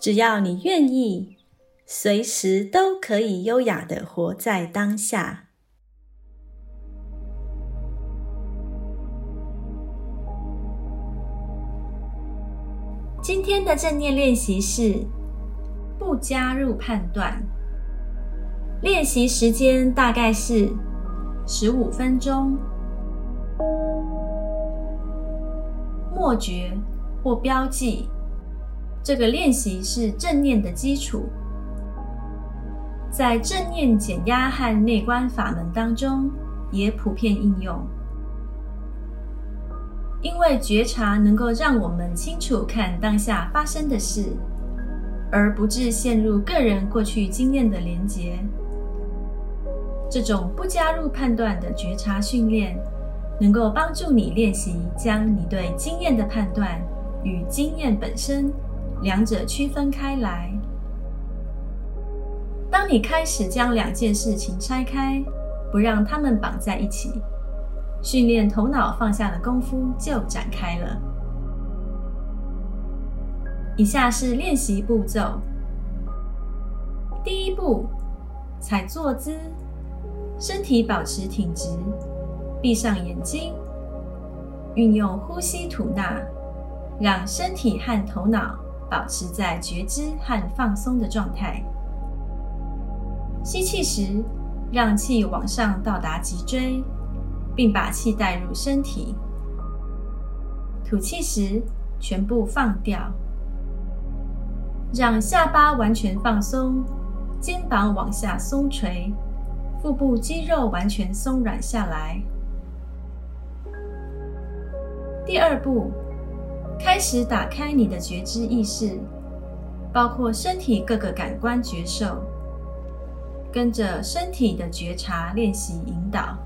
只要你愿意，随时都可以优雅的活在当下。今天的正念练习是不加入判断。练习时间大概是十五分钟。默觉或标记，这个练习是正念的基础，在正念减压和内观法门当中也普遍应用。因为觉察能够让我们清楚看当下发生的事，而不致陷入个人过去经验的连结。这种不加入判断的觉察训练。能够帮助你练习将你对经验的判断与经验本身两者区分开来。当你开始将两件事情拆开，不让它们绑在一起，训练头脑放下的功夫就展开了。以下是练习步骤：第一步，踩坐姿，身体保持挺直。闭上眼睛，运用呼吸吐纳，让身体和头脑保持在觉知和放松的状态。吸气时，让气往上到达脊椎，并把气带入身体；吐气时，全部放掉，让下巴完全放松，肩膀往下松垂，腹部肌肉完全松软下来。第二步，开始打开你的觉知意识，包括身体各个感官觉受，跟着身体的觉察练习引导，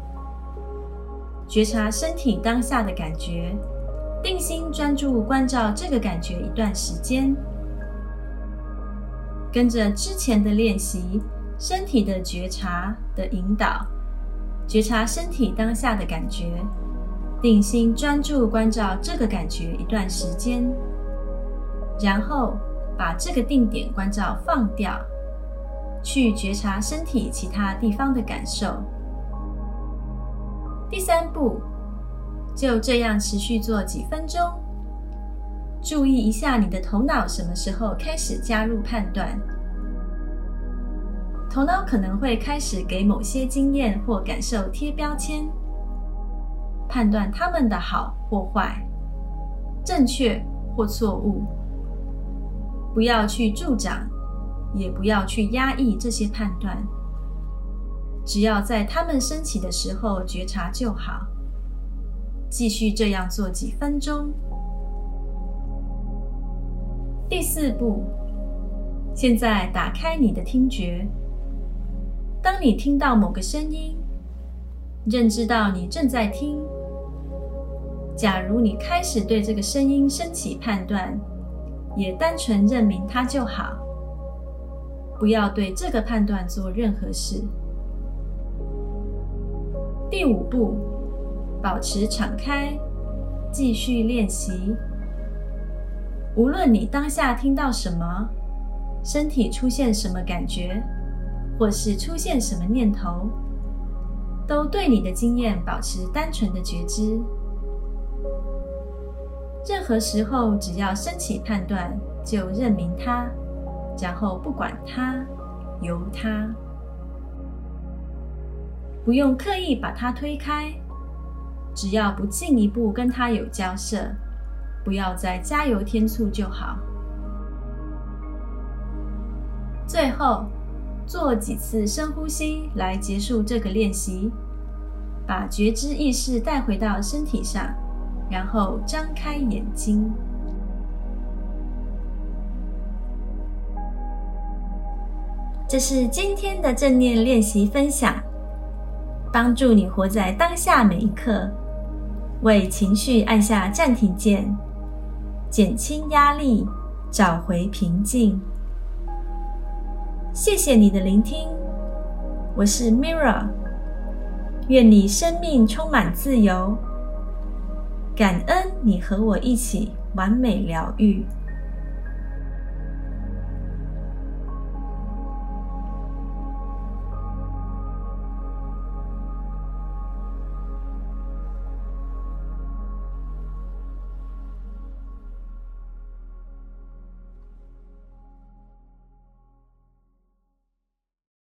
觉察身体当下的感觉，定心专注关照这个感觉一段时间，跟着之前的练习，身体的觉察的引导，觉察身体当下的感觉。定心专注关照这个感觉一段时间，然后把这个定点关照放掉，去觉察身体其他地方的感受。第三步，就这样持续做几分钟，注意一下你的头脑什么时候开始加入判断。头脑可能会开始给某些经验或感受贴标签。判断他们的好或坏，正确或错误，不要去助长，也不要去压抑这些判断，只要在他们升起的时候觉察就好。继续这样做几分钟。第四步，现在打开你的听觉，当你听到某个声音，认知到你正在听。假如你开始对这个声音升起判断，也单纯认明它就好，不要对这个判断做任何事。第五步，保持敞开，继续练习。无论你当下听到什么，身体出现什么感觉，或是出现什么念头，都对你的经验保持单纯的觉知。任何时候，只要升起判断，就认明它，然后不管它，由它，不用刻意把它推开，只要不进一步跟它有交涉，不要再加油添醋就好。最后，做几次深呼吸来结束这个练习，把觉知意识带回到身体上。然后张开眼睛。这是今天的正念练习分享帮助你活在当下每一刻为情绪按下暂停键减轻压力找回平静。谢谢你的聆听我是 mirror 愿你生命充满自由。感恩你和我一起完美疗愈。